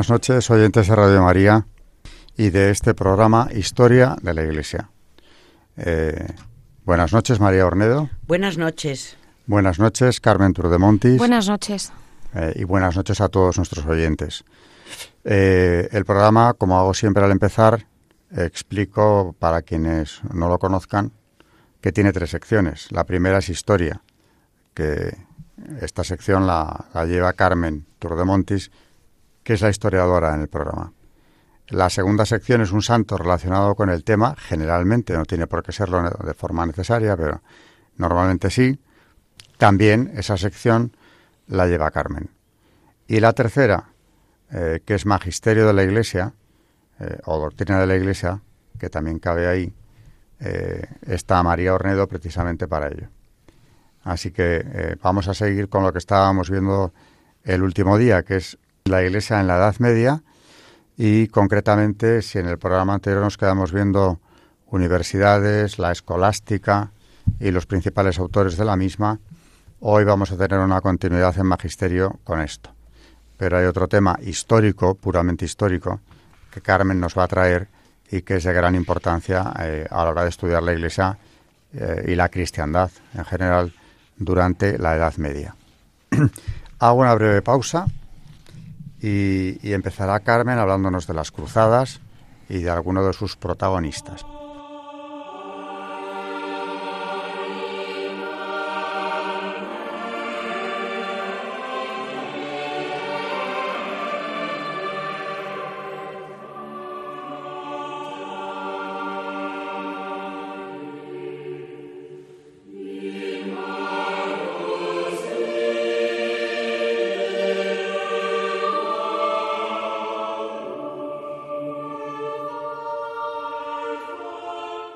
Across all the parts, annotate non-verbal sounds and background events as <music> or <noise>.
Buenas noches, oyentes de Radio María y de este programa Historia de la Iglesia. Eh, buenas noches, María Ornedo. Buenas noches. Buenas noches, Carmen Turdemontis. Buenas noches. Eh, y buenas noches a todos nuestros oyentes. Eh, el programa, como hago siempre al empezar, explico para quienes no lo conozcan que tiene tres secciones. La primera es Historia, que esta sección la, la lleva Carmen Turdemontis que es la historiadora en el programa. La segunda sección es un santo relacionado con el tema, generalmente, no tiene por qué serlo de forma necesaria, pero normalmente sí. También esa sección la lleva Carmen. Y la tercera, eh, que es Magisterio de la Iglesia, eh, o Doctrina de la Iglesia, que también cabe ahí, eh, está María Ornedo precisamente para ello. Así que vamos a seguir con lo que estábamos viendo el último día, que es la Iglesia en la Edad Media y concretamente si en el programa anterior nos quedamos viendo universidades, la escolástica y los principales autores de la misma, hoy vamos a tener una continuidad en magisterio con esto. Pero hay otro tema histórico, puramente histórico, que Carmen nos va a traer y que es de gran importancia eh, a la hora de estudiar la Iglesia eh, y la cristiandad en general durante la Edad Media. <clears throat> Hago una breve pausa y, empezará Carmen hablándonos de las cruzadas y de alguno de sus protagonistas.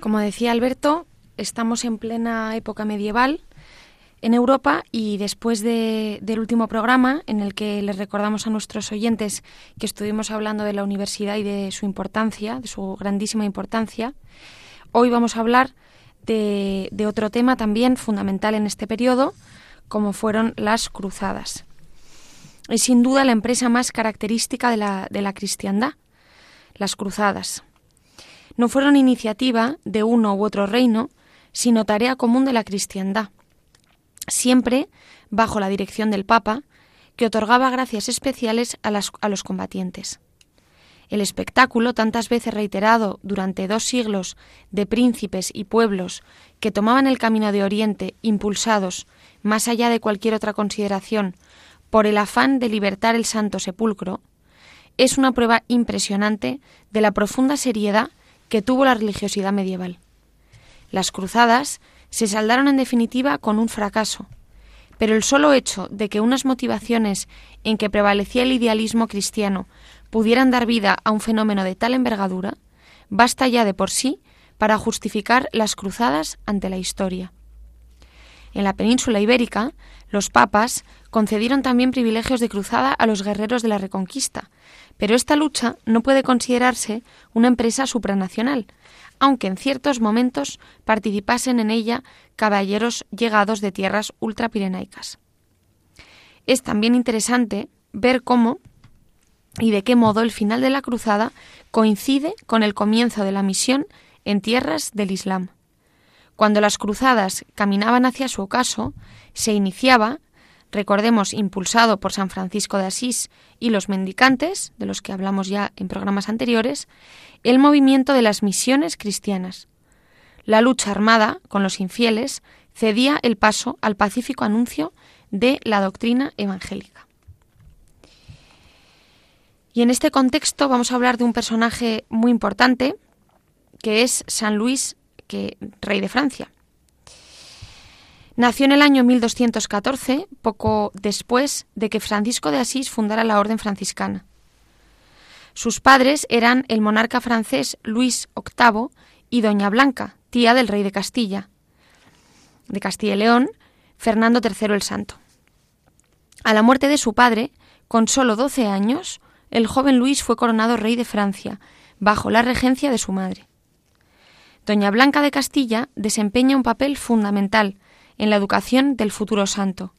Como decía Alberto, estamos en plena época medieval en Europa y después del último programa en el que les recordamos a nuestros oyentes que estuvimos hablando de la universidad y de su importancia, de su grandísima importancia, hoy vamos a hablar de, otro tema también fundamental en este periodo, como fueron las cruzadas. Es sin duda la empresa más característica de la, de la cristiandad, las cruzadas no fueron iniciativa de uno u otro reino, sino tarea común de la cristiandad, siempre bajo la dirección del Papa, que otorgaba gracias especiales a, los combatientes. El espectáculo, tantas veces reiterado durante dos siglos, de príncipes y pueblos que tomaban el camino de Oriente impulsados, más allá de cualquier otra consideración, por el afán de libertar el Santo Sepulcro, es una prueba impresionante de la profunda seriedad que tuvo la religiosidad medieval. Las cruzadas se saldaron en definitiva con un fracaso, pero el solo hecho de que unas motivaciones en que prevalecía el idealismo cristiano pudieran dar vida a un fenómeno de tal envergadura, basta ya de por sí para justificar las cruzadas ante la historia. En la península ibérica, los papas concedieron también privilegios de cruzada a los guerreros de la Reconquista, pero esta lucha no puede considerarse una empresa supranacional, aunque en ciertos momentos participasen en ella caballeros llegados de tierras ultrapirenaicas. Es también interesante ver cómo y de qué modo el final de la cruzada coincide con el comienzo de la misión en tierras del Islam. Cuando las cruzadas caminaban hacia su ocaso, se iniciaba recordemos, impulsado por San Francisco de Asís y los mendicantes, de los que hablamos ya en programas anteriores, el movimiento de las misiones cristianas. La lucha armada con los infieles cedía el paso al pacífico anuncio de la doctrina evangélica. Y en este contexto vamos a hablar de un personaje muy importante, que es San Luis, que, rey de Francia. Nació en el año 1214, poco después de que Francisco de Asís fundara la Orden franciscana. Sus padres eran el monarca francés Luis VIII y Doña Blanca, tía del rey de Castilla, de Castilla y León, Fernando III el Santo. A la muerte de su padre, con solo 12 años, el joven Luis fue coronado rey de Francia, bajo la regencia de su madre. Doña Blanca de Castilla desempeña un papel fundamental en la educación del futuro santo.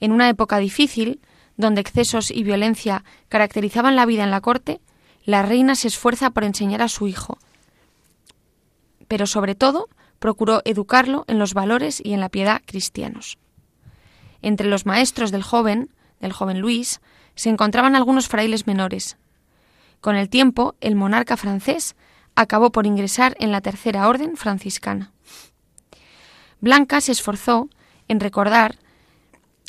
En una época difícil, donde excesos y violencia caracterizaban la vida en la corte, la reina se esfuerza por enseñar a su hijo, pero sobre todo procuró educarlo en los valores y en la piedad cristianos. Entre los maestros del joven, del joven Luis, se encontraban algunos frailes menores. Con el tiempo, el monarca francés acabó por ingresar en la tercera orden franciscana. Blanca se esforzó en recordar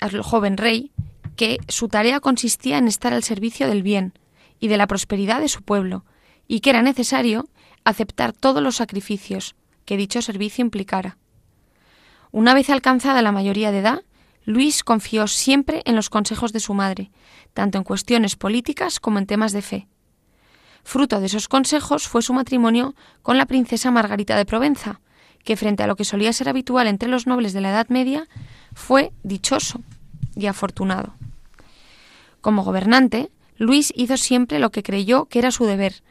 al joven rey que su tarea consistía en estar al servicio del bien y de la prosperidad de su pueblo, y que era necesario aceptar todos los sacrificios que dicho servicio implicara. Una vez alcanzada la mayoría de edad, Luis confió siempre en los consejos de su madre, tanto en cuestiones políticas como en temas de fe. Fruto de esos consejos fue su matrimonio con la princesa Margarita de Provenza, que frente a lo que solía ser habitual entre los nobles de la Edad Media, fue dichoso y afortunado. Como gobernante, Luis hizo siempre lo que creyó que era su deber,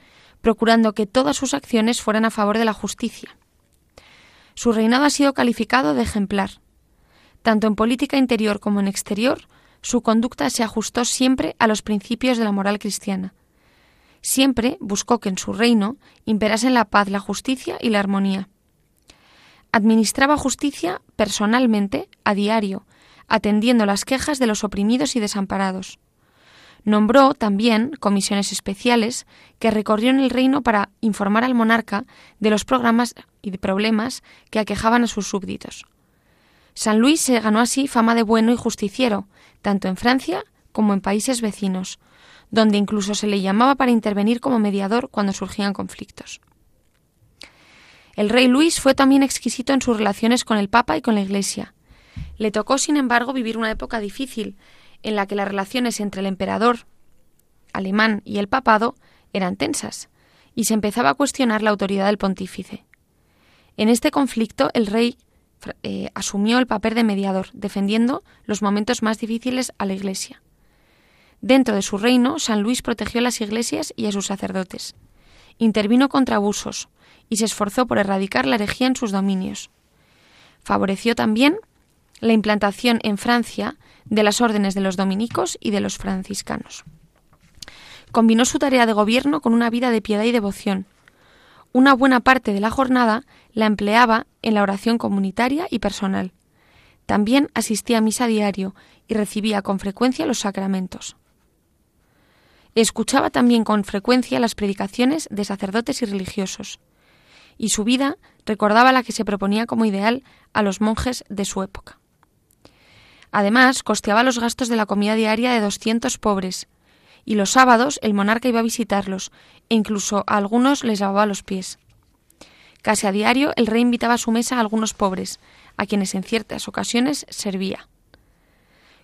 procurando que todas sus acciones fueran a favor de la justicia. Su reinado ha sido calificado de ejemplar. Tanto en política interior como en exterior, su conducta se ajustó siempre a los principios de la moral cristiana. Siempre buscó que en su reino imperasen la paz, la justicia y la armonía. Administraba justicia personalmente, a diario, atendiendo las quejas de los oprimidos y desamparados. Nombró también comisiones especiales que recorrieron el reino para informar al monarca de los programas y problemas que aquejaban a sus súbditos. San Luis se ganó así fama de bueno y justiciero, tanto en Francia como en países vecinos, donde incluso se le llamaba para intervenir como mediador cuando surgían conflictos. El rey Luis fue también exquisito en sus relaciones con el Papa y con la Iglesia. Le tocó, sin embargo, vivir una época difícil, en la que las relaciones entre el emperador alemán y el papado eran tensas, y se empezaba a cuestionar la autoridad del pontífice. En este conflicto, el rey eh, asumió el papel de mediador, defendiendo los momentos más difíciles a la Iglesia. Dentro de su reino, San Luis protegió a las iglesias y a sus sacerdotes. Intervino contra abusos, y se esforzó por erradicar la herejía en sus dominios. Favoreció también la implantación en Francia de las órdenes de los dominicos y de los franciscanos. Combinó su tarea de gobierno con una vida de piedad y devoción. Una buena parte de la jornada la empleaba en la oración comunitaria y personal. También asistía a misa diario y recibía con frecuencia los sacramentos. Escuchaba también con frecuencia las predicaciones de sacerdotes y religiosos y su vida recordaba la que se proponía como ideal a los monjes de su época. Además, costeaba los gastos de la comida diaria de 200 pobres, y los sábados el monarca iba a visitarlos, e incluso a algunos les lavaba los pies. Casi a diario el rey invitaba a su mesa a algunos pobres, a quienes en ciertas ocasiones servía.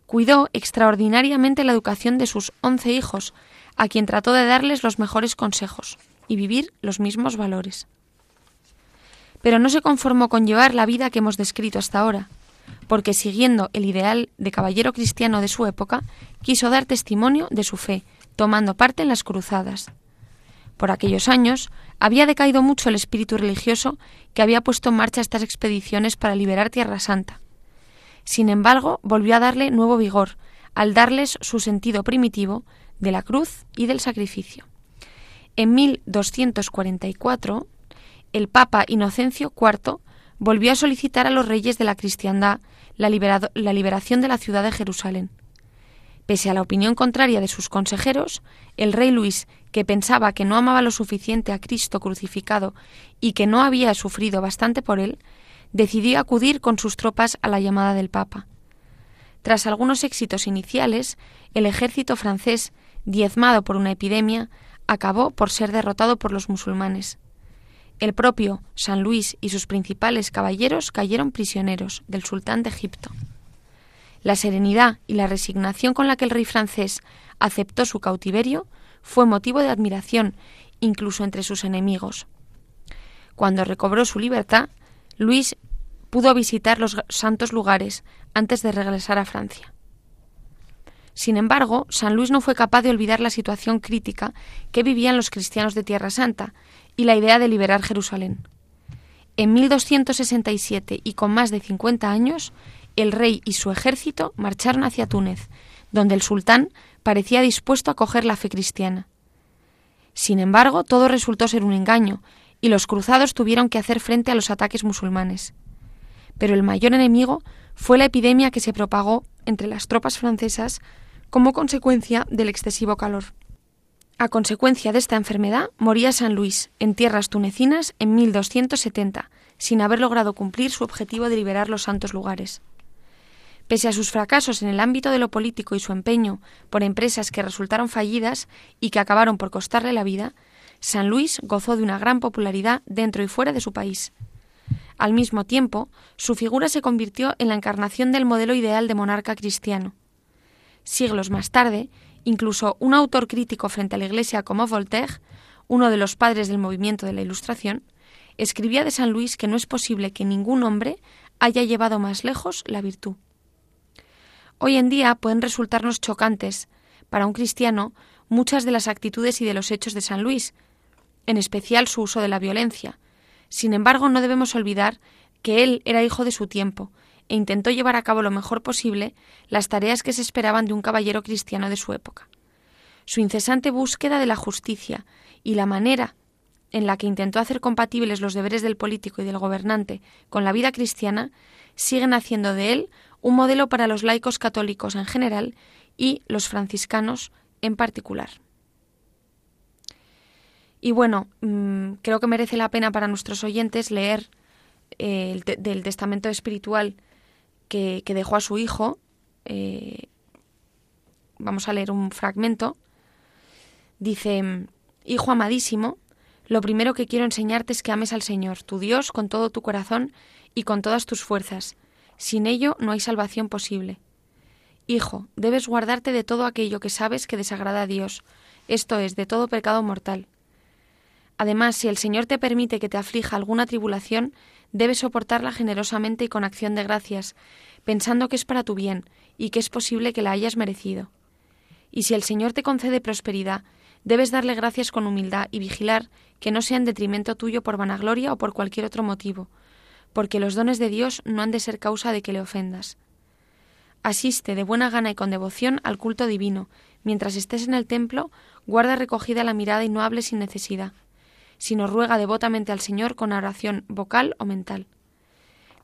Cuidó extraordinariamente la educación de sus once hijos, a quien trató de darles los mejores consejos y vivir los mismos valores pero no se conformó con llevar la vida que hemos descrito hasta ahora, porque siguiendo el ideal de caballero cristiano de su época, quiso dar testimonio de su fe, tomando parte en las cruzadas. Por aquellos años había decaído mucho el espíritu religioso que había puesto en marcha estas expediciones para liberar Tierra Santa. Sin embargo, volvió a darle nuevo vigor, al darles su sentido primitivo de la cruz y del sacrificio. En 1244, el Papa Inocencio IV volvió a solicitar a los reyes de la cristiandad la, la liberación de la ciudad de Jerusalén. Pese a la opinión contraria de sus consejeros, el rey Luis, que pensaba que no amaba lo suficiente a Cristo crucificado y que no había sufrido bastante por él, decidió acudir con sus tropas a la llamada del Papa. Tras algunos éxitos iniciales, el ejército francés, diezmado por una epidemia, acabó por ser derrotado por los musulmanes. El propio San Luis y sus principales caballeros cayeron prisioneros del sultán de Egipto. La serenidad y la resignación con la que el rey francés aceptó su cautiverio fue motivo de admiración incluso entre sus enemigos. Cuando recobró su libertad, Luis pudo visitar los santos lugares antes de regresar a Francia. Sin embargo, San Luis no fue capaz de olvidar la situación crítica que vivían los cristianos de Tierra Santa y la idea de liberar Jerusalén. En 1267 y con más de 50 años, el rey y su ejército marcharon hacia Túnez, donde el sultán parecía dispuesto a acoger la fe cristiana. Sin embargo, todo resultó ser un engaño, y los cruzados tuvieron que hacer frente a los ataques musulmanes. Pero el mayor enemigo fue la epidemia que se propagó entre las tropas francesas como consecuencia del excesivo calor. A consecuencia de esta enfermedad moría San Luis en tierras tunecinas en 1270, sin haber logrado cumplir su objetivo de liberar los santos lugares. Pese a sus fracasos en el ámbito de lo político y su empeño por empresas que resultaron fallidas y que acabaron por costarle la vida, San Luis gozó de una gran popularidad dentro y fuera de su país. Al mismo tiempo, su figura se convirtió en la encarnación del modelo ideal de monarca cristiano. Siglos más tarde, incluso un autor crítico frente a la Iglesia como Voltaire, uno de los padres del movimiento de la Ilustración, escribía de San Luis que no es posible que ningún hombre haya llevado más lejos la virtud. Hoy en día pueden resultarnos chocantes para un cristiano muchas de las actitudes y de los hechos de San Luis, en especial su uso de la violencia. Sin embargo, no debemos olvidar que él era hijo de su tiempo e intentó llevar a cabo lo mejor posible las tareas que se esperaban de un caballero cristiano de su época. Su incesante búsqueda de la justicia y la manera en la que intentó hacer compatibles los deberes del político y del gobernante con la vida cristiana siguen haciendo de él un modelo para los laicos católicos en general y los franciscanos en particular. Y bueno, mm, creo que merece la pena para nuestros oyentes leer eh, el del testamento espiritual que, dejó a su hijo. Eh, vamos a leer un fragmento. Dice, Hijo amadísimo, lo primero que quiero enseñarte es que ames al Señor, tu Dios, con todo tu corazón y con todas tus fuerzas, sin ello no hay salvación posible. Hijo, debes guardarte de todo aquello que sabes que desagrada a Dios, esto es, de todo pecado mortal. Además, si el Señor te permite que te aflija alguna tribulación, debes soportarla generosamente y con acción de gracias, pensando que es para tu bien y que es posible que la hayas merecido. Y si el Señor te concede prosperidad, debes darle gracias con humildad y vigilar que no sea en detrimento tuyo por vanagloria o por cualquier otro motivo, porque los dones de Dios no han de ser causa de que le ofendas. Asiste de buena gana y con devoción al culto divino. Mientras estés en el templo, guarda recogida la mirada y no hables sin necesidad, sino ruega devotamente al Señor con oración vocal o mental.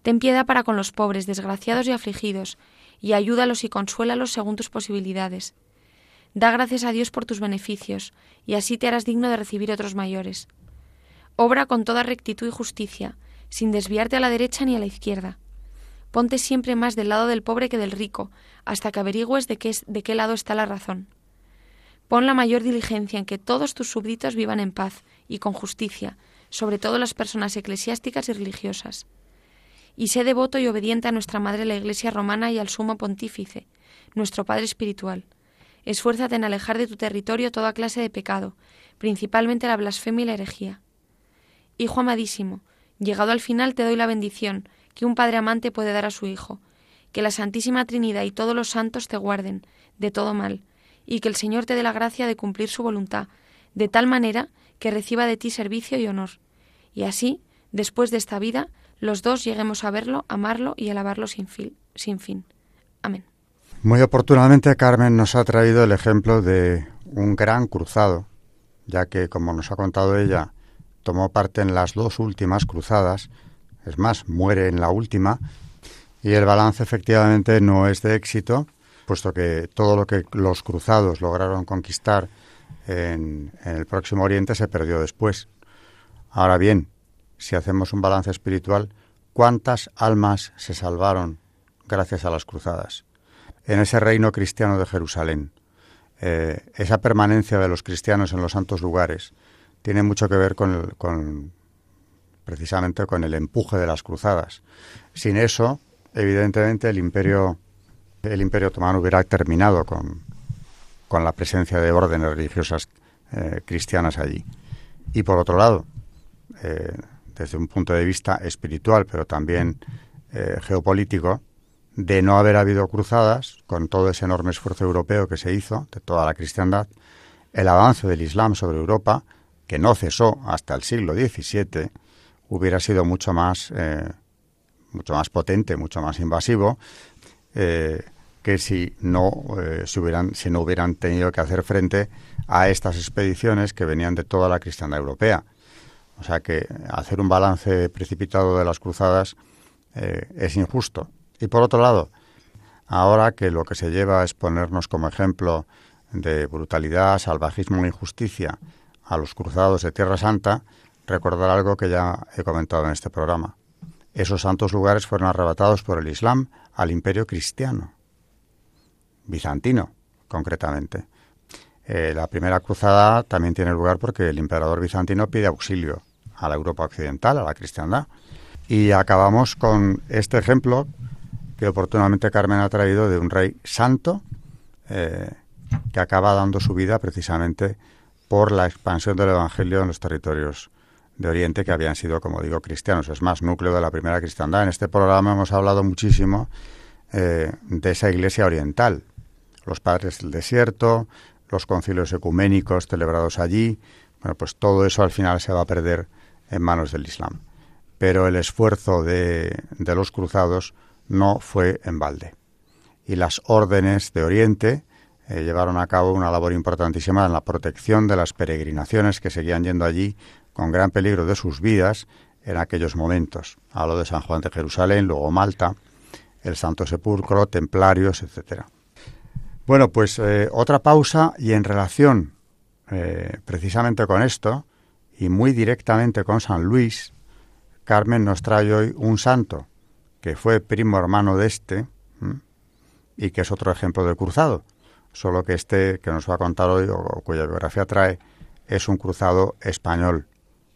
Ten piedad para con los pobres, desgraciados y afligidos, y ayúdalos y consuélalos según tus posibilidades. Da gracias a Dios por tus beneficios, y así te harás digno de recibir otros mayores. Obra con toda rectitud y justicia, sin desviarte a la derecha ni a la izquierda. Ponte siempre más del lado del pobre que del rico, hasta que averigües de qué, de qué lado está la razón. Pon la mayor diligencia en que todos tus súbditos vivan en paz y con justicia, sobre todo las personas eclesiásticas y religiosas. Y sé devoto y obediente a nuestra Madre la Iglesia romana y al Sumo Pontífice, nuestro Padre Espiritual. Esfuérzate en alejar de tu territorio toda clase de pecado, principalmente la blasfemia y la herejía. Hijo amadísimo, Llegado al final te doy la bendición que un padre amante puede dar a su hijo, que la Santísima Trinidad y todos los santos te guarden de todo mal, y que el Señor te dé la gracia de cumplir su voluntad, de tal manera que reciba de ti servicio y honor. Y así, después de esta vida, los dos lleguemos a verlo, amarlo y alabarlo sin fin. Sin fin. Amén. Muy oportunamente Carmen nos ha traído el ejemplo de un gran cruzado, ya que, como nos ha contado ella, tomó parte en las dos últimas cruzadas, es más, muere en la última, y el balance efectivamente no es de éxito, puesto que todo lo que los cruzados lograron conquistar en, el próximo Oriente se perdió después. Ahora bien, si hacemos un balance espiritual, ¿cuántas almas se salvaron gracias a las cruzadas? En ese reino cristiano de Jerusalén, eh, esa permanencia de los cristianos en los santos lugares tiene mucho que ver con, con precisamente con el empuje de las cruzadas. Sin eso, evidentemente, el imperio, el imperio otomano hubiera terminado con, con la presencia de órdenes religiosas eh, cristianas allí. Y por otro lado, eh, desde un punto de vista espiritual, pero también eh, geopolítico, de no haber habido cruzadas, con todo ese enorme esfuerzo europeo que se hizo, de toda la cristiandad, el avance del Islam sobre Europa, que no cesó hasta el siglo XVII, hubiera sido mucho más, mucho más potente, mucho más invasivo, que si no, eh, hubieran, si no hubieran tenido que hacer frente a estas expediciones que venían de toda la cristiandad europea. O sea que hacer un balance precipitado de las cruzadas es injusto. Y por otro lado, ahora que lo que se lleva es ponernos como ejemplo de brutalidad, salvajismo e injusticia a los cruzados de Tierra Santa, recordar algo que ya he comentado en este programa. Esos santos lugares fueron arrebatados por el Islam al imperio cristiano, bizantino concretamente. Eh, la primera cruzada también tiene lugar porque el emperador bizantino pide auxilio a la Europa occidental, a la cristiandad. Y acabamos con este ejemplo que oportunamente Carmen ha traído de un rey santo eh, que acaba dando su vida precisamente por la expansión del Evangelio en los territorios de Oriente que habían sido, como digo, cristianos. Es más, núcleo de la primera cristiandad. En este programa hemos hablado muchísimo eh, de esa iglesia oriental, los padres del desierto, los concilios ecuménicos celebrados allí. Bueno, pues todo eso al final se va a perder en manos del Islam. Pero el esfuerzo de, los cruzados no fue en balde. Y las órdenes de Oriente eh, llevaron a cabo una labor importantísima en la protección de las peregrinaciones que seguían yendo allí con gran peligro de sus vidas en aquellos momentos. Hablo de San Juan de Jerusalén, luego Malta, el Santo Sepulcro, templarios, etcétera. Bueno, pues eh, otra pausa y en relación eh, precisamente con esto y muy directamente con San Luis, Carmen nos trae hoy un santo que fue primo hermano de este y que es otro ejemplo de cruzado, solo que este que nos va a contar hoy o, cuya biografía trae es un cruzado español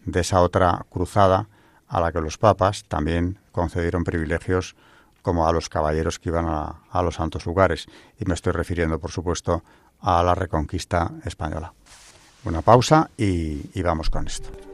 de esa otra cruzada a la que los papas también concedieron privilegios como a los caballeros que iban a, los santos lugares. Y me estoy refiriendo, por supuesto, a la reconquista española. Una pausa y vamos con esto.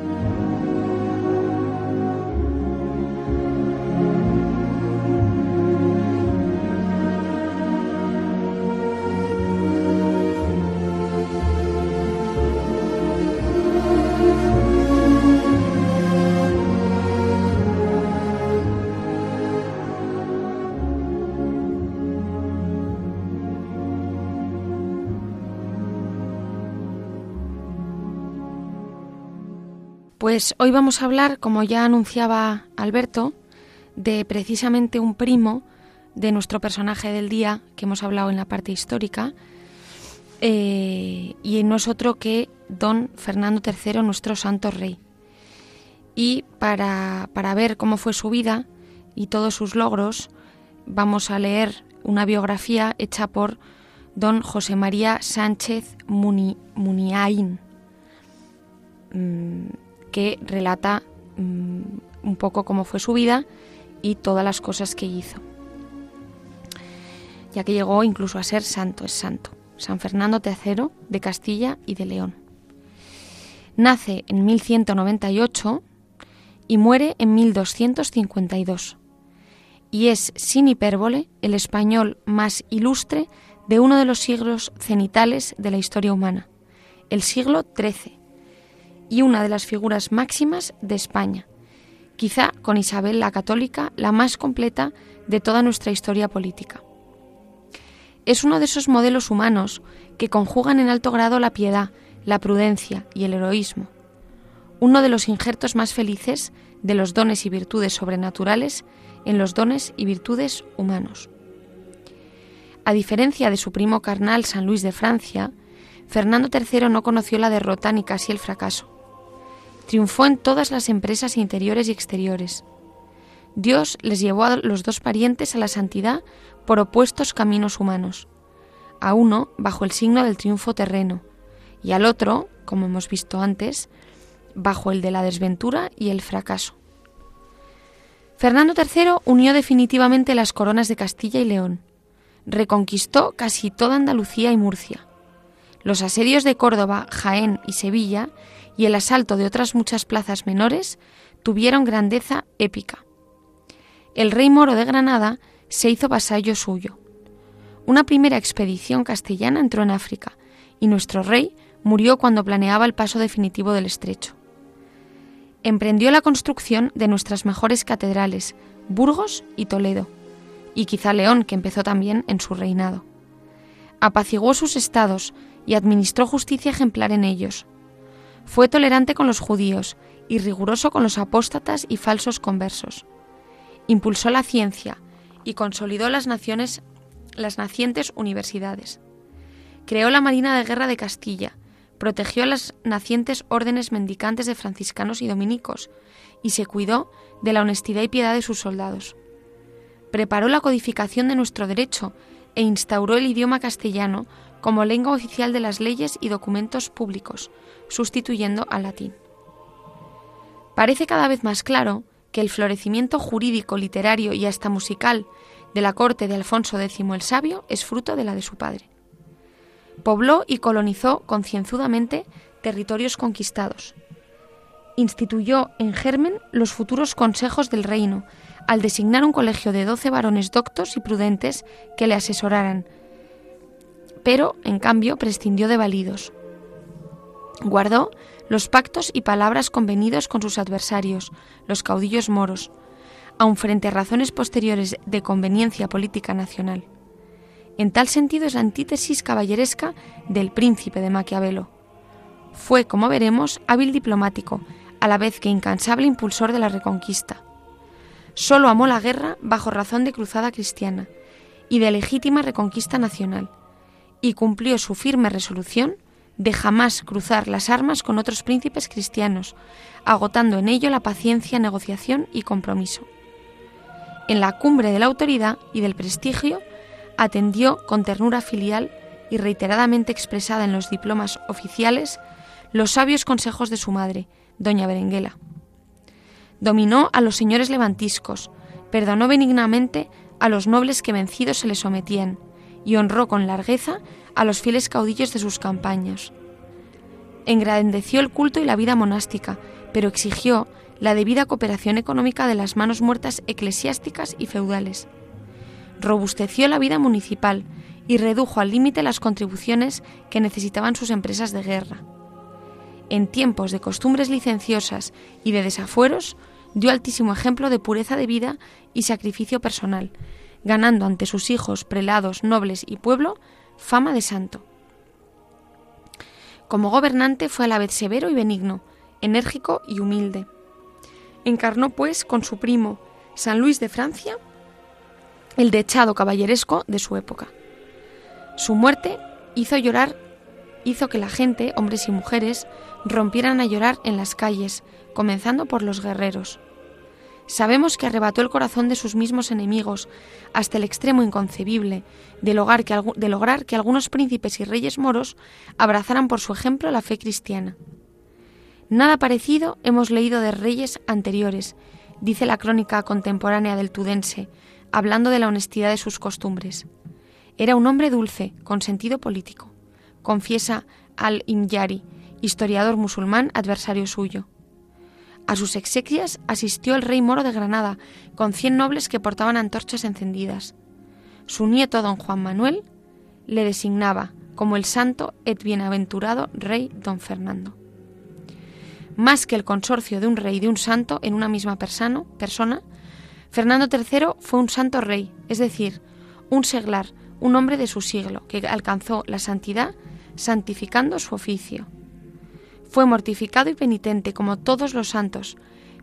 Pues hoy vamos a hablar, como ya anunciaba Alberto, de precisamente un primo de nuestro personaje del día que hemos hablado en la parte histórica, eh, y no es otro que don Fernando III, nuestro santo rey. Y para, para ver cómo fue su vida y todos sus logros, vamos a leer una biografía hecha por don José María Sánchez Muniain, mm, que relata mm, un poco cómo fue su vida y todas las cosas que hizo. Ya que llegó incluso a ser santo, es santo, San Fernando III de Castilla y de León. Nace en 1198 y muere en 1252. Y es, sin hipérbole, el español más ilustre de uno de los siglos cenitales de la historia humana, el siglo XIII, y una de las figuras máximas de España, quizá con Isabel la Católica la más completa de toda nuestra historia política. Es uno de esos modelos humanos que conjugan en alto grado la piedad, la prudencia y el heroísmo, uno de los injertos más felices de los dones y virtudes sobrenaturales en los dones y virtudes humanos. A diferencia de su primo carnal San Luis de Francia, Fernando III no conoció la derrota ni casi el fracaso. Triunfó en todas las empresas interiores y exteriores. Dios les llevó a los dos parientes a la santidad por opuestos caminos humanos, a uno bajo el signo del triunfo terreno y al otro, como hemos visto antes, bajo el de la desventura y el fracaso. Fernando III unió definitivamente las coronas de Castilla y León reconquistó casi toda Andalucía y Murcia. Los asedios de Córdoba, Jaén y Sevilla y el asalto de otras muchas plazas menores tuvieron grandeza épica. El rey moro de Granada se hizo vasallo suyo. Una primera expedición castellana entró en África y nuestro rey murió cuando planeaba el paso definitivo del estrecho. Emprendió la construcción de nuestras mejores catedrales, Burgos y Toledo y quizá León, que empezó también en su reinado. Apaciguó sus estados y administró justicia ejemplar en ellos. Fue tolerante con los judíos y riguroso con los apóstatas y falsos conversos. Impulsó la ciencia y consolidó las naciones las nacientes universidades. Creó la Marina de Guerra de Castilla, protegió las nacientes órdenes mendicantes de franciscanos y dominicos, y se cuidó de la honestidad y piedad de sus soldados preparó la codificación de nuestro derecho e instauró el idioma castellano como lengua oficial de las leyes y documentos públicos, sustituyendo al latín. Parece cada vez más claro que el florecimiento jurídico, literario y hasta musical de la corte de Alfonso X el Sabio es fruto de la de su padre. Pobló y colonizó concienzudamente territorios conquistados. Instituyó en germen los futuros consejos del reino, al designar un colegio de doce varones doctos y prudentes que le asesoraran, pero, en cambio, prescindió de validos. Guardó los pactos y palabras convenidos con sus adversarios, los caudillos moros, aun frente a razones posteriores de conveniencia política nacional. En tal sentido es la antítesis caballeresca del príncipe de Maquiavelo. Fue, como veremos, hábil diplomático, a la vez que incansable impulsor de la reconquista. Solo amó la guerra bajo razón de cruzada cristiana y de legítima reconquista nacional, y cumplió su firme resolución de jamás cruzar las armas con otros príncipes cristianos, agotando en ello la paciencia, negociación y compromiso. En la cumbre de la autoridad y del prestigio, atendió con ternura filial y reiteradamente expresada en los diplomas oficiales los sabios consejos de su madre, doña Berenguela. Dominó a los señores levantiscos, perdonó benignamente a los nobles que vencidos se le sometían, y honró con largueza a los fieles caudillos de sus campañas. Engrandeció el culto y la vida monástica, pero exigió la debida cooperación económica de las manos muertas eclesiásticas y feudales. Robusteció la vida municipal y redujo al límite las contribuciones que necesitaban sus empresas de guerra. En tiempos de costumbres licenciosas y de desafueros, dio altísimo ejemplo de pureza de vida y sacrificio personal, ganando ante sus hijos, prelados, nobles y pueblo fama de santo. Como gobernante fue a la vez severo y benigno, enérgico y humilde. Encarnó, pues, con su primo San Luis de Francia, el dechado caballeresco de su época. Su muerte hizo llorar, hizo que la gente, hombres y mujeres, rompieran a llorar en las calles, comenzando por los guerreros. Sabemos que arrebató el corazón de sus mismos enemigos hasta el extremo inconcebible de lograr, que, que algunos príncipes y reyes moros abrazaran por su ejemplo la fe cristiana. Nada parecido hemos leído de reyes anteriores, dice la crónica contemporánea del Tudense, hablando de la honestidad de sus costumbres. Era un hombre dulce, con sentido político, confiesa al-Imyari, historiador musulmán adversario suyo. A sus exequias asistió el rey moro de Granada, con cien nobles que portaban antorchas encendidas. Su nieto, don Juan Manuel, le designaba como el santo et bienaventurado rey don Fernando. Más que el consorcio de un rey y de un santo en una misma persona, persona Fernando III fue un santo rey, es decir, un seglar, un hombre de su siglo, que alcanzó la santidad santificando su oficio. Fue mortificado y penitente como todos los santos,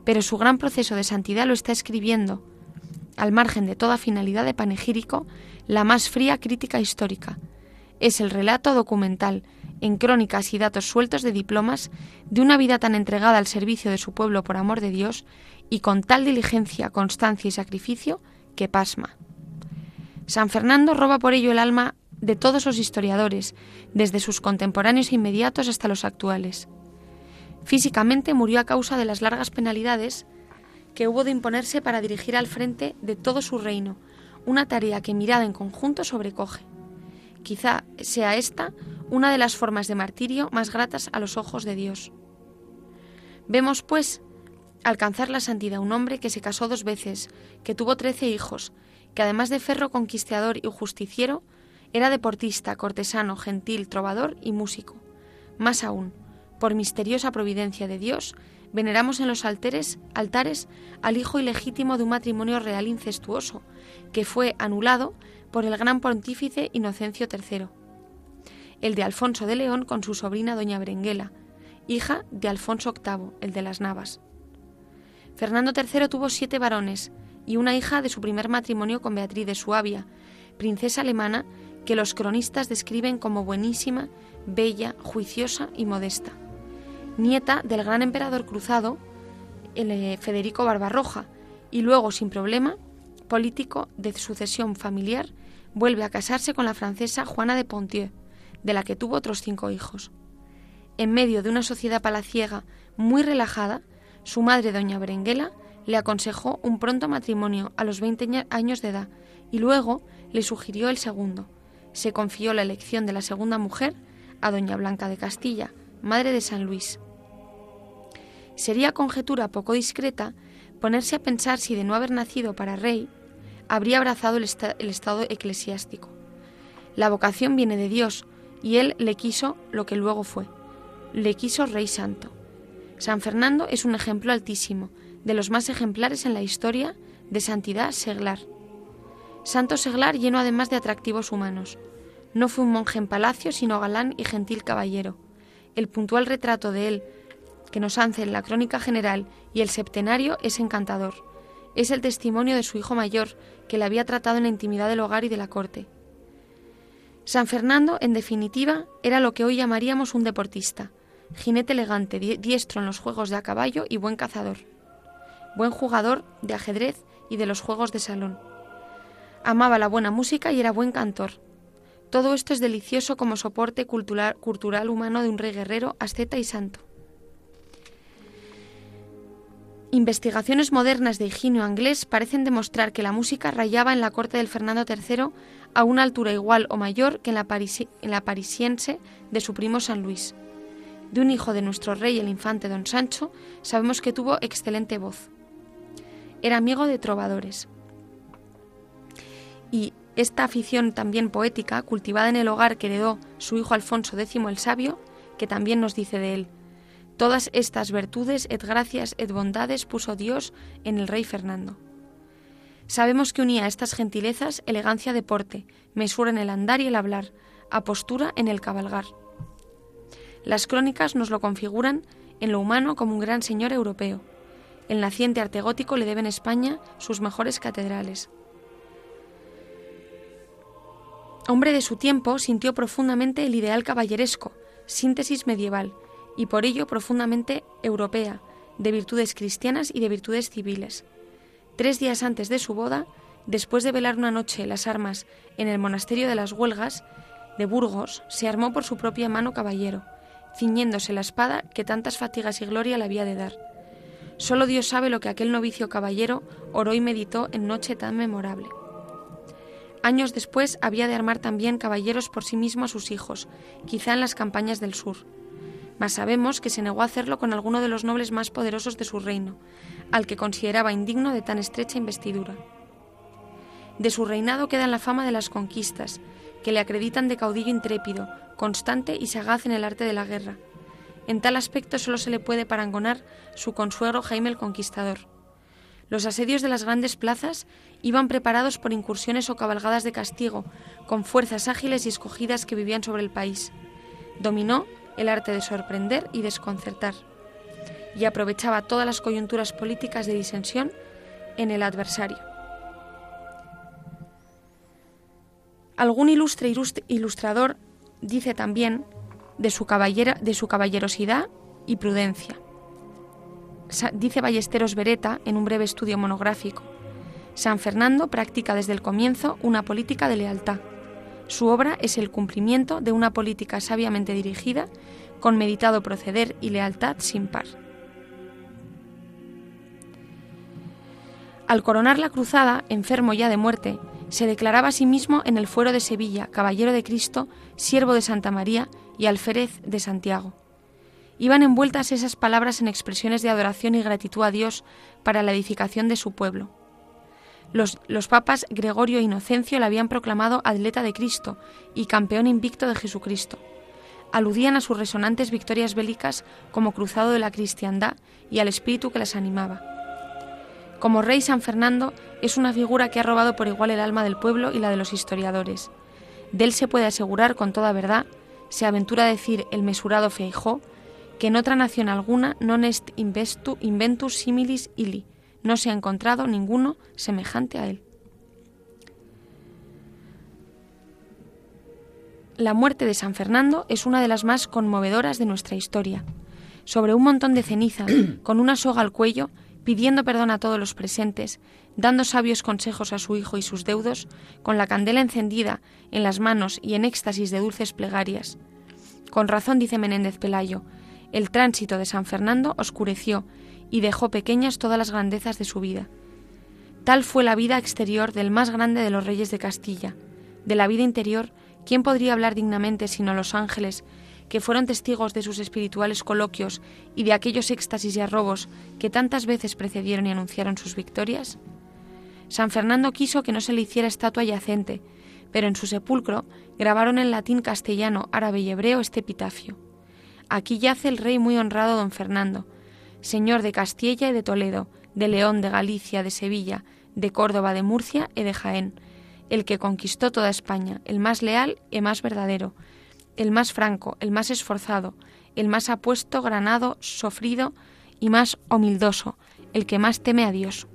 pero su gran proceso de santidad lo está escribiendo, al margen de toda finalidad de panegírico, la más fría crítica histórica. Es el relato documental, en crónicas y datos sueltos de diplomas, de una vida tan entregada al servicio de su pueblo por amor de Dios y con tal diligencia, constancia y sacrificio que pasma. San Fernando roba por ello el alma de todos los historiadores, desde sus contemporáneos inmediatos hasta los actuales. Físicamente murió a causa de las largas penalidades que hubo de imponerse para dirigir al frente de todo su reino, una tarea que mirada en conjunto sobrecoge. Quizá sea esta una de las formas de martirio más gratas a los ojos de Dios. Vemos, pues, alcanzar la santidad un hombre que se casó dos veces, que tuvo trece hijos, que además de ferro conquistador y justiciero, era deportista, cortesano, gentil, trovador y músico. Más aún, por misteriosa providencia de Dios, veneramos en los altares, altares al hijo ilegítimo de un matrimonio real incestuoso, que fue anulado por el gran pontífice Inocencio III, el de Alfonso de León con su sobrina doña Berenguela, hija de Alfonso VIII, el de las Navas. Fernando III tuvo siete varones y una hija de su primer matrimonio con Beatriz de Suabia, princesa alemana que los cronistas describen como buenísima, bella, juiciosa y modesta nieta del gran emperador cruzado, eh, Federico Barbarroja, y luego, sin problema, político de sucesión familiar, vuelve a casarse con la francesa Juana de Pontieu, de la que tuvo otros cinco hijos. En medio de una sociedad palaciega muy relajada, su madre, doña Berenguela, le aconsejó un pronto matrimonio a los 20 años de edad y luego le sugirió el segundo. Se confió la elección de la segunda mujer a doña Blanca de Castilla, madre de San Luis. Sería conjetura poco discreta ponerse a pensar si de no haber nacido para rey, habría abrazado el, estado eclesiástico. La vocación viene de Dios y Él le quiso lo que luego fue. Le quiso rey santo. San Fernando es un ejemplo altísimo, de los más ejemplares en la historia de santidad seglar. Santo seglar lleno además de atractivos humanos. No fue un monje en palacio, sino galán y gentil caballero. El puntual retrato de él que nos hace la crónica general y el septenario es encantador. Es el testimonio de su hijo mayor, que le había tratado en la intimidad del hogar y de la corte. San Fernando, en definitiva, era lo que hoy llamaríamos un deportista, jinete elegante, diestro en los juegos de a caballo y buen cazador, buen jugador de ajedrez y de los juegos de salón. Amaba la buena música y era buen cantor. Todo esto es delicioso como soporte cultural, cultural humano de un rey guerrero, asceta y santo. Investigaciones modernas de Higinio Anglés parecen demostrar que la música rayaba en la corte del Fernando III a una altura igual o mayor que en la, en la parisiense de su primo San Luis. De un hijo de nuestro rey, el infante don Sancho, sabemos que tuvo excelente voz. Era amigo de trovadores. Y esta afición también poética, cultivada en el hogar que heredó su hijo Alfonso X el Sabio, que también nos dice de él, Todas estas virtudes et gracias et bondades puso Dios en el rey Fernando. Sabemos que unía a estas gentilezas elegancia de porte, mesura en el andar y el hablar, apostura en el cabalgar. Las crónicas nos lo configuran en lo humano como un gran señor europeo. El naciente arte gótico le debe en España sus mejores catedrales. Hombre de su tiempo, sintió profundamente el ideal caballeresco, síntesis medieval, y por ello profundamente europea, de virtudes cristianas y de virtudes civiles. Tres días antes de su boda, después de velar una noche las armas en el monasterio de las Huelgas de Burgos, se armó por su propia mano caballero, ciñéndose la espada que tantas fatigas y gloria le había de dar. Solo Dios sabe lo que aquel novicio caballero oró y meditó en noche tan memorable. Años después había de armar también caballeros por sí mismo a sus hijos, quizá en las campañas del sur. Mas sabemos que se negó a hacerlo con alguno de los nobles más poderosos de su reino, al que consideraba indigno de tan estrecha investidura. De su reinado queda la fama de las conquistas, que le acreditan de caudillo intrépido, constante y sagaz en el arte de la guerra. En tal aspecto solo se le puede parangonar su consuegro Jaime el Conquistador. Los asedios de las grandes plazas iban preparados por incursiones o cabalgadas de castigo, con fuerzas ágiles y escogidas que vivían sobre el país. Dominó el arte de sorprender y desconcertar, y aprovechaba todas las coyunturas políticas de disensión en el adversario. Algún ilustre ilustrador dice también de su, de su caballerosidad y prudencia dice Ballesteros Beretta en un breve estudio monográfico, San Fernando practica desde el comienzo una política de lealtad. Su obra es el cumplimiento de una política sabiamente dirigida, con meditado proceder y lealtad sin par. Al coronar la cruzada, enfermo ya de muerte, se declaraba a sí mismo en el fuero de Sevilla, caballero de Cristo, siervo de Santa María y alférez de Santiago. Iban envueltas esas palabras en expresiones de adoración y gratitud a Dios para la edificación de su pueblo. Los, papas Gregorio e Inocencio la habían proclamado atleta de Cristo y campeón invicto de Jesucristo. Aludían a sus resonantes victorias bélicas como cruzado de la cristiandad y al espíritu que las animaba. Como rey San Fernando es una figura que ha robado por igual el alma del pueblo y la de los historiadores. De él se puede asegurar con toda verdad, se aventura a decir el mesurado Feijó, que en otra nación alguna non est investu, inventus similis ili, no se ha encontrado ninguno semejante a él. La muerte de San Fernando es una de las más conmovedoras de nuestra historia. Sobre un montón de ceniza, <clears throat> con una soga al cuello, pidiendo perdón a todos los presentes, dando sabios consejos a su hijo y sus deudos, con la candela encendida en las manos y en éxtasis de dulces plegarias. Con razón dice Menéndez Pelayo, el tránsito de San Fernando oscureció y dejó pequeñas todas las grandezas de su vida. Tal fue la vida exterior del más grande de los reyes de Castilla. De la vida interior, ¿quién podría hablar dignamente sino los ángeles, que fueron testigos de sus espirituales coloquios y de aquellos éxtasis y arrobos que tantas veces precedieron y anunciaron sus victorias? San Fernando quiso que no se le hiciera estatua yacente, pero en su sepulcro grabaron en latín castellano, árabe y hebreo este epitafio. Aquí yace el rey muy honrado don Fernando, señor de Castilla y de Toledo, de León, de Galicia, de Sevilla, de Córdoba, de Murcia y de Jaén, el que conquistó toda España, el más leal y más verdadero, el más franco, el más esforzado, el más apuesto, granado, sofrido y más humildoso, el que más teme a Dios.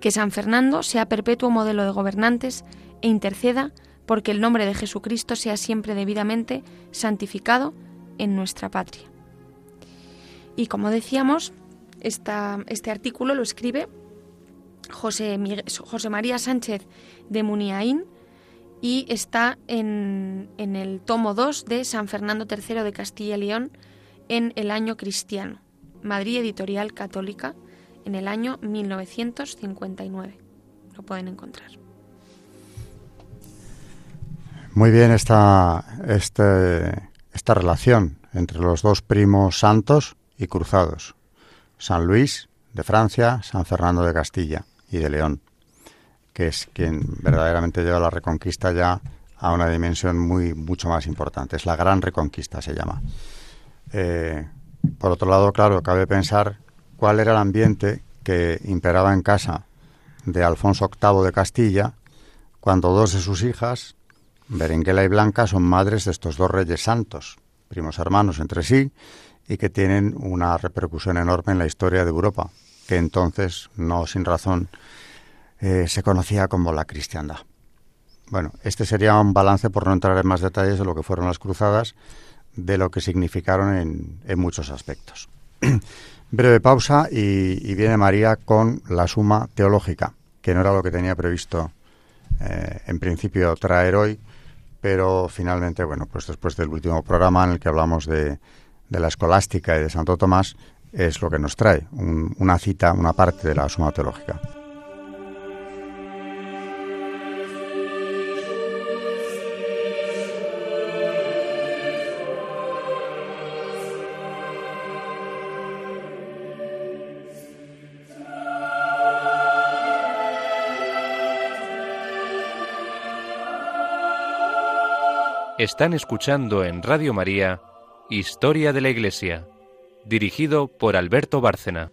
Que San Fernando sea perpetuo modelo de gobernantes e interceda porque el nombre de Jesucristo sea siempre debidamente santificado en nuestra patria. Y como decíamos, este artículo lo escribe José, María Sánchez de Muniaín y está en, el tomo 2 de San Fernando III de Castilla y León en el año cristiano, Madrid Editorial Católica, en el año 1959. Lo pueden encontrar. Muy bien este, esta relación entre los dos primos santos y cruzados, San Luis de Francia, San Fernando de Castilla y de León, que es quien verdaderamente lleva la reconquista ya a una dimensión muy mucho más importante. Es la gran reconquista, se llama. Eh, por otro lado, claro, cabe pensar cuál era el ambiente que imperaba en casa de Alfonso VIII de Castilla cuando dos de sus hijas, Berenguela y Blanca son madres de estos dos reyes santos, primos hermanos entre sí, y que tienen una repercusión enorme en la historia de Europa, que entonces, no sin razón, eh, se conocía como la cristiandad. Bueno, este sería un balance, por no entrar en más detalles, de lo que fueron las cruzadas, de lo que significaron en, muchos aspectos. <clears throat> Breve pausa y, viene María con la suma teológica, que no era lo que tenía previsto eh, en principio traer hoy, pero finalmente, bueno, pues después del último programa en el que hablamos de, de la escolástica y de Santo Tomás, es lo que nos trae, una cita, una parte de la suma teológica. Están escuchando en Radio María Historia de la Iglesia, dirigido por Alberto Bárcena.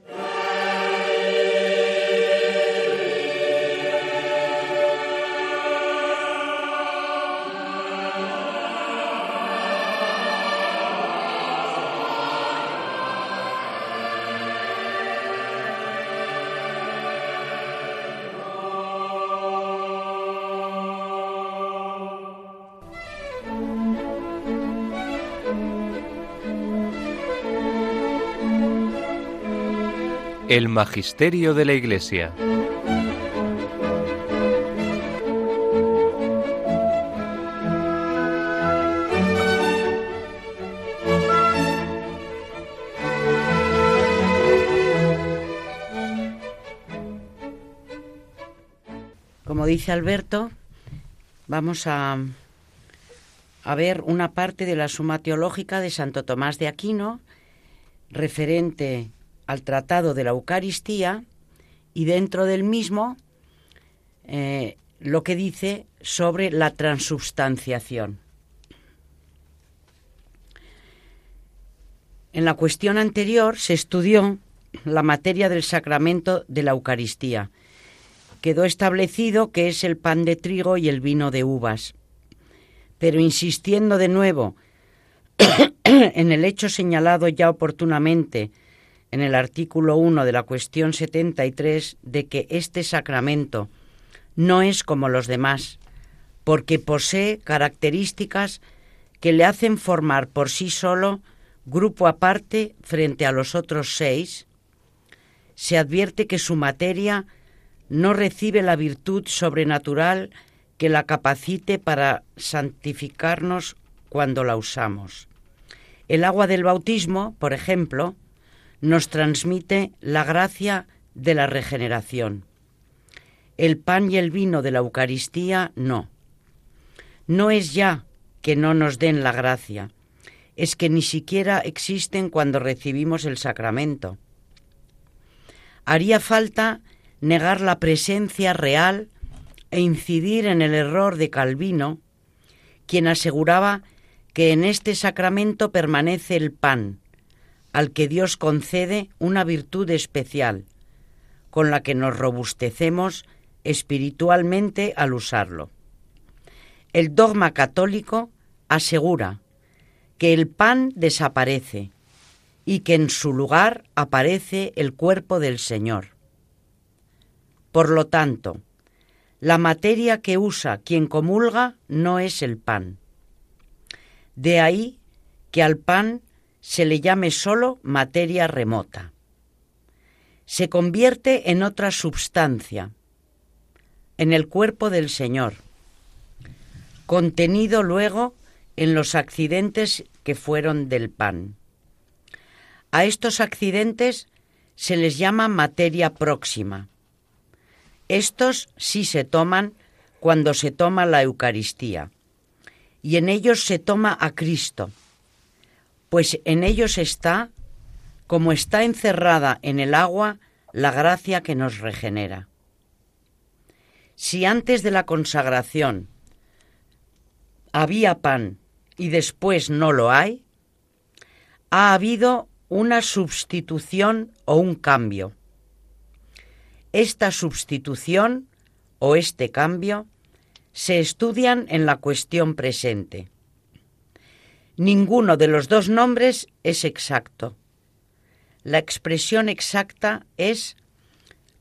El Magisterio de la Iglesia. Como dice Alberto, vamos a, a ver una parte de la suma teológica de Santo Tomás de Aquino referente al Tratado de la Eucaristía y dentro del mismo eh, lo que dice sobre la transubstanciación. En la cuestión anterior se estudió la materia del sacramento de la Eucaristía. Quedó establecido que es el pan de trigo y el vino de uvas. Pero insistiendo de nuevo <coughs> en el hecho señalado ya oportunamente en el artículo 1 de la cuestión 73 de que este sacramento no es como los demás, porque posee características que le hacen formar por sí solo grupo aparte frente a los otros seis, se advierte que su materia no recibe la virtud sobrenatural que la capacite para santificarnos cuando la usamos. El agua del bautismo, por ejemplo, nos transmite la gracia de la regeneración. El pan y el vino de la Eucaristía no. No es ya que no nos den la gracia, es que ni siquiera existen cuando recibimos el sacramento. Haría falta negar la presencia real e incidir en el error de Calvino, quien aseguraba que en este sacramento permanece el pan, al que Dios concede una virtud especial, con la que nos robustecemos espiritualmente al usarlo. El dogma católico asegura que el pan desaparece y que en su lugar aparece el cuerpo del Señor. Por lo tanto, la materia que usa quien comulga no es el pan. De ahí que al pan se le llame solo materia remota. Se convierte en otra substancia, en el cuerpo del Señor, contenido luego en los accidentes que fueron del pan. A estos accidentes se les llama materia próxima. Estos sí se toman cuando se toma la Eucaristía, y en ellos se toma a Cristo, pues en ellos está, como está encerrada en el agua, la gracia que nos regenera. Si antes de la consagración había pan y después no lo hay, ha habido una sustitución o un cambio. Esta sustitución o este cambio se estudian en la cuestión presente. Ninguno de los dos nombres es exacto. La expresión exacta es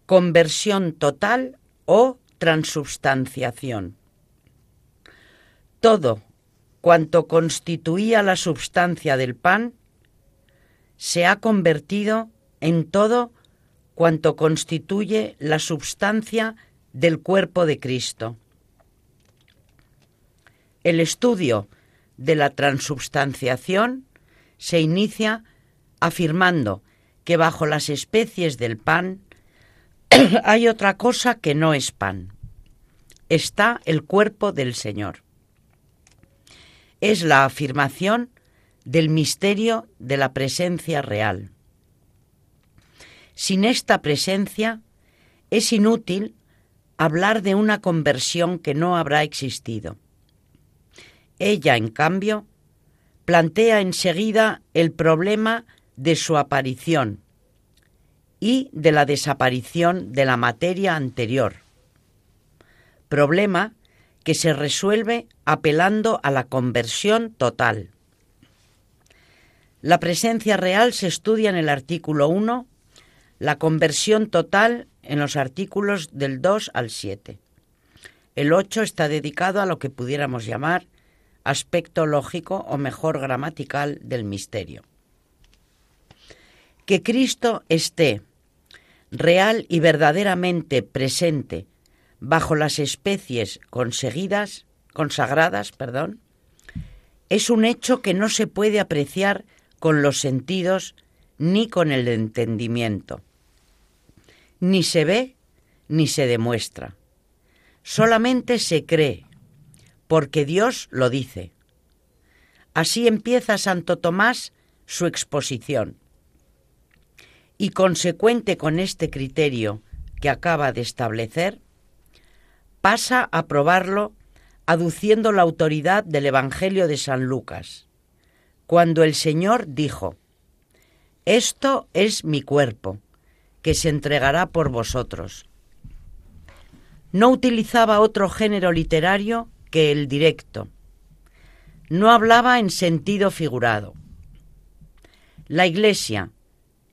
conversión total o transubstanciación. Todo cuanto constituía la substancia del pan se ha convertido en todo cuanto constituye la substancia del cuerpo de Cristo. El estudio de la transubstanciación se inicia afirmando que bajo las especies del pan <clears throat> hay otra cosa que no es pan. Está el cuerpo del Señor. Es la afirmación del misterio de la presencia real. Sin esta presencia es inútil hablar de una conversión que no habrá existido. Ella, en cambio, plantea enseguida el problema de su aparición y de la desaparición de la materia anterior. Problema que se resuelve apelando a la conversión total. La presencia real se estudia en el artículo 1, la conversión total en los artículos del 2 al 7. El 8 está dedicado a lo que pudiéramos llamar aspecto lógico o mejor gramatical del misterio. Que Cristo esté real y verdaderamente presente bajo las especies conseguidas, consagradas, perdón, es un hecho que no se puede apreciar con los sentidos ni con el entendimiento. Ni se ve ni se demuestra. Solamente se cree, porque Dios lo dice. Así empieza Santo Tomás su exposición. Y consecuente con este criterio que acaba de establecer, pasa a probarlo aduciendo la autoridad del Evangelio de San Lucas, cuando el Señor dijo, Esto es mi cuerpo, que se entregará por vosotros. No utilizaba otro género literario que el directo. No hablaba en sentido figurado. La Iglesia,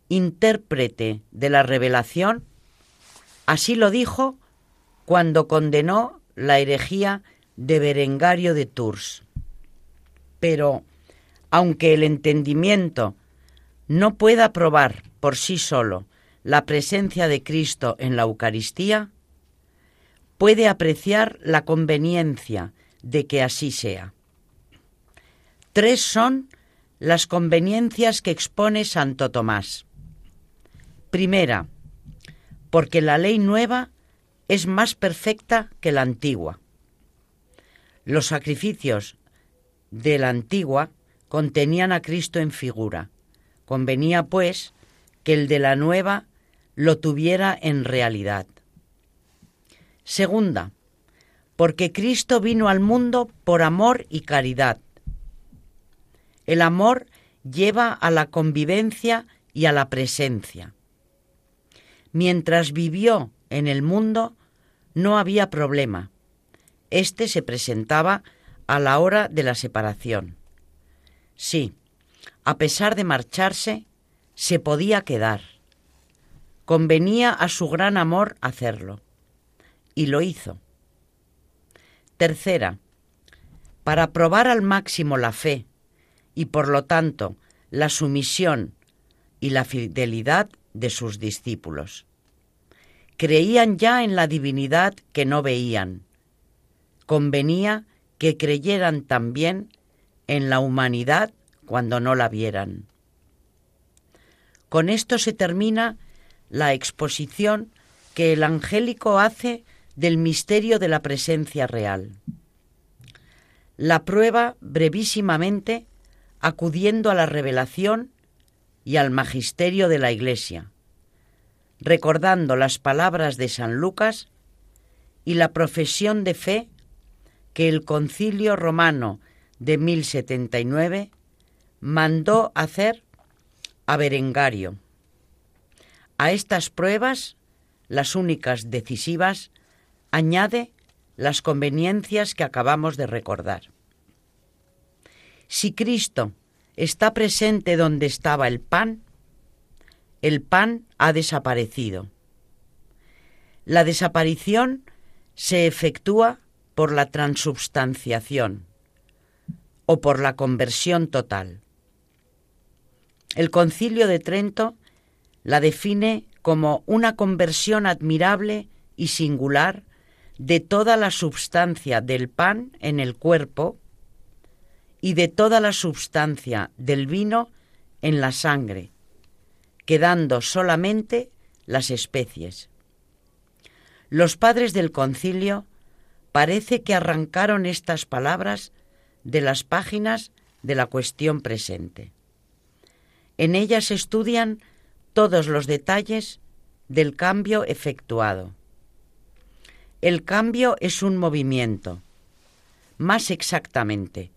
intérprete de la revelación, así lo dijo cuando condenó la herejía de Berengario de Tours. Pero, aunque el entendimiento no pueda probar por sí solo la presencia de Cristo en la Eucaristía, puede apreciar la conveniencia de que así sea. Tres son las conveniencias que expone Santo Tomás. Primera, porque la ley nueva es más perfecta que la antigua. Los sacrificios de la antigua contenían a Cristo en figura. Convenía, pues, que el de la nueva lo tuviera en realidad. Segunda, porque Cristo vino al mundo por amor y caridad. El amor lleva a la convivencia y a la presencia. Mientras vivió en el mundo, no había problema. Este se presentaba a la hora de la separación. Sí, a pesar de marcharse, se podía quedar. Convenía a su gran amor hacerlo y lo hizo. Tercera, para probar al máximo la fe y por lo tanto la sumisión y la fidelidad de sus discípulos. Creían ya en la divinidad que no veían. Convenía que creyeran también en la humanidad cuando no la vieran. Con esto se termina la exposición que el angélico hace del misterio de la presencia real. La prueba brevísimamente acudiendo a la revelación y al magisterio de la Iglesia, recordando las palabras de San Lucas y la profesión de fe que el concilio romano de 1079 mandó hacer a Berengario. A estas pruebas, las únicas decisivas, añade las conveniencias que acabamos de recordar. Si Cristo está presente donde estaba el pan, el pan ha desaparecido. La desaparición se efectúa por la transubstanciación o por la conversión total. El concilio de Trento la define como una conversión admirable y singular de toda la substancia del pan en el cuerpo y de toda la substancia del vino en la sangre, quedando solamente las especies. Los padres del concilio parece que arrancaron estas palabras de las páginas de la cuestión presente. En ellas estudian todos los detalles del cambio efectuado. El cambio es un movimiento, más exactamente,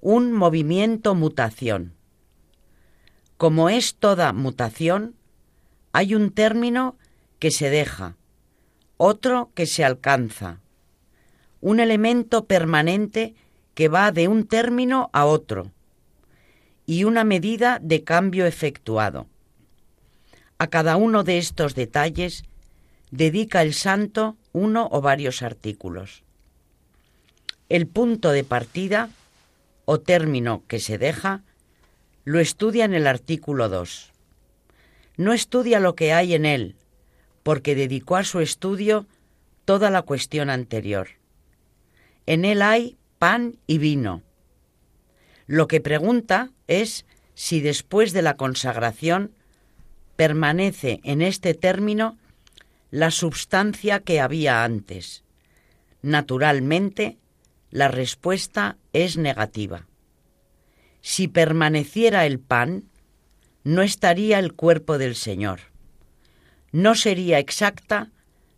un movimiento mutación. Como es toda mutación, hay un término que se deja, otro que se alcanza, un elemento permanente que va de un término a otro y una medida de cambio efectuado. A cada uno de estos detalles dedica el santo uno o varios artículos. El punto de partida o término que se deja lo estudia en el artículo 2. No estudia lo que hay en él, porque dedicó a su estudio toda la cuestión anterior. En él hay pan y vino. Lo que pregunta es si después de la consagración permanece en este término la substancia que había antes. Naturalmente, la respuesta es negativa. Si permaneciera el pan, no estaría el cuerpo del Señor. No sería exacta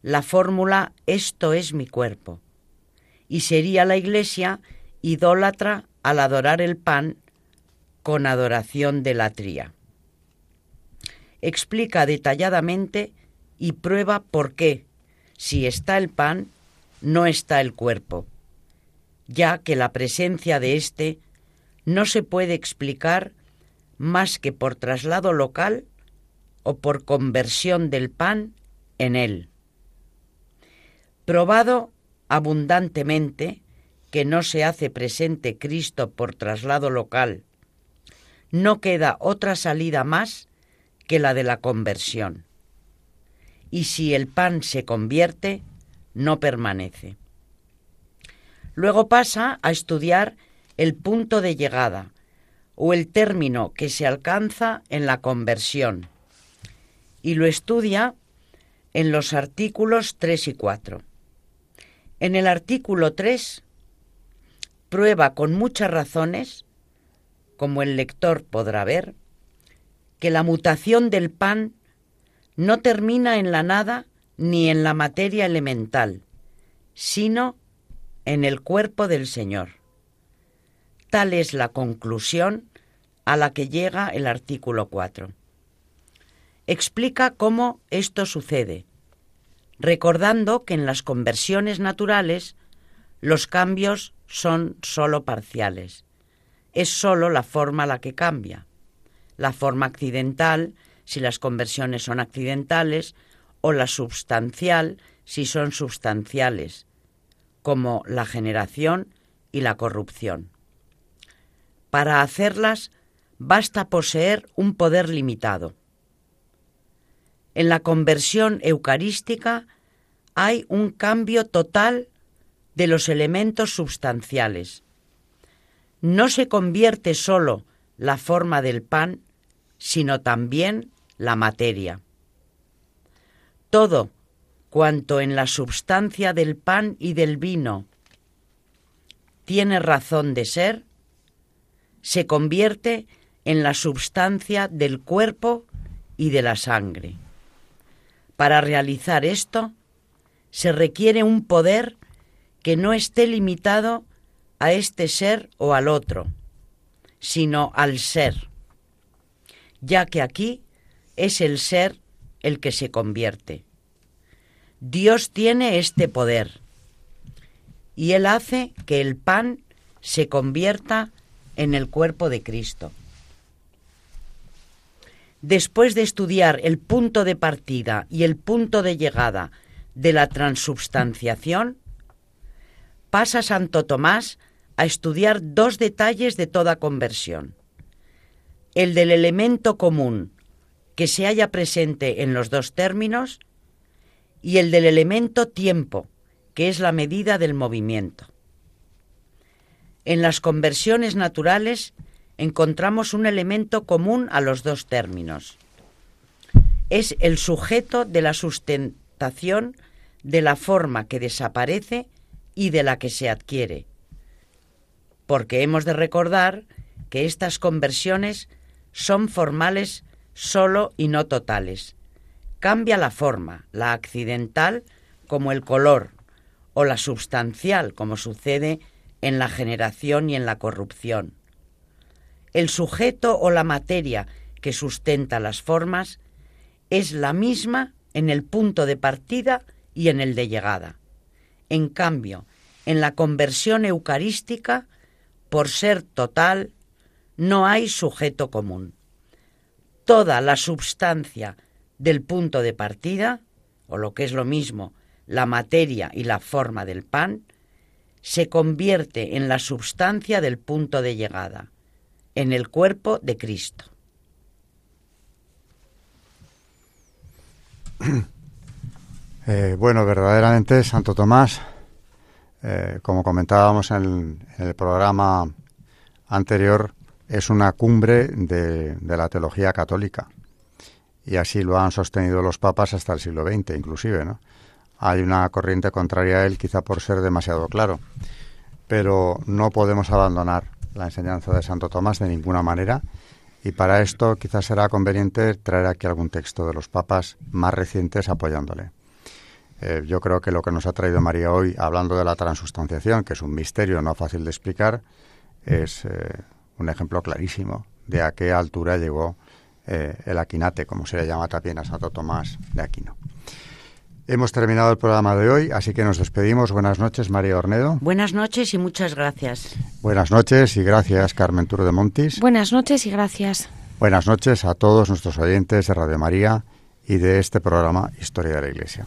la fórmula esto es mi cuerpo. Y sería la Iglesia idólatra al adorar el pan con adoración de la tría. Explica detalladamente y prueba por qué, si está el pan, no está el cuerpo, ya que la presencia de éste no se puede explicar más que por traslado local o por conversión del pan en él. Probado abundantemente que no se hace presente Cristo por traslado local, no queda otra salida más que la de la conversión y si el pan se convierte, no permanece. Luego pasa a estudiar el punto de llegada o el término que se alcanza en la conversión y lo estudia en los artículos 3 y 4. En el artículo 3 prueba con muchas razones, como el lector podrá ver, que la mutación del pan no termina en la nada ni en la materia elemental, sino en el cuerpo del Señor. Tal es la conclusión a la que llega el artículo 4. Explica cómo esto sucede, recordando que en las conversiones naturales los cambios son sólo parciales. Es sólo la forma la que cambia. La forma accidental si las conversiones son accidentales, o la substancial si son substanciales, como la generación y la corrupción. Para hacerlas basta poseer un poder limitado. En la conversión eucarística hay un cambio total de los elementos substanciales. No se convierte sólo la forma del pan, sino también la materia. Todo cuanto en la substancia del pan y del vino tiene razón de ser, se convierte en la substancia del cuerpo y de la sangre. Para realizar esto, se requiere un poder que no esté limitado a este ser o al otro, sino al ser, ya que aquí es el ser el que se convierte. Dios tiene este poder y Él hace que el pan se convierta en el cuerpo de Cristo. Después de estudiar el punto de partida y el punto de llegada de la transubstanciación, pasa Santo Tomás a estudiar dos detalles de toda conversión. El del elemento común que se halla presente en los dos términos y el del elemento tiempo, que es la medida del movimiento. En las conversiones naturales encontramos un elemento común a los dos términos. Es el sujeto de la sustentación de la forma que desaparece y de la que se adquiere. Porque hemos de recordar que estas conversiones son formales solo y no totales. Cambia la forma, la accidental como el color, o la substancial como sucede en la generación y en la corrupción. El sujeto o la materia que sustenta las formas es la misma en el punto de partida y en el de llegada. En cambio, en la conversión eucarística, por ser total, no hay sujeto común. Toda la substancia del punto de partida, o lo que es lo mismo, la materia y la forma del pan, se convierte en la substancia del punto de llegada, en el cuerpo de Cristo. <clears throat> Eh, bueno, verdaderamente Santo Tomás, eh, como comentábamos en el, programa anterior, es una cumbre de, la teología católica. Y así lo han sostenido los papas hasta el siglo XX, inclusive, ¿no? hay una corriente contraria a él, quizá por ser demasiado claro. Pero no podemos abandonar la enseñanza de Santo Tomás de ninguna manera. Y para esto quizás será conveniente traer aquí algún texto de los papas más recientes apoyándole. Eh, yo creo que lo que nos ha traído María hoy, hablando de la transustanciación, que es un misterio no fácil de explicar, es eh, un ejemplo clarísimo de a qué altura llegó eh, el aquinate, como se le llama también a Santo Tomás de Aquino. Hemos terminado el programa de hoy, así que nos despedimos. Buenas noches, María Ornedo. Buenas noches y muchas gracias. Buenas noches y gracias, Carmen Turo de Montis. Buenas noches y gracias. Buenas noches a todos nuestros oyentes de Radio María y de este programa Historia de la Iglesia.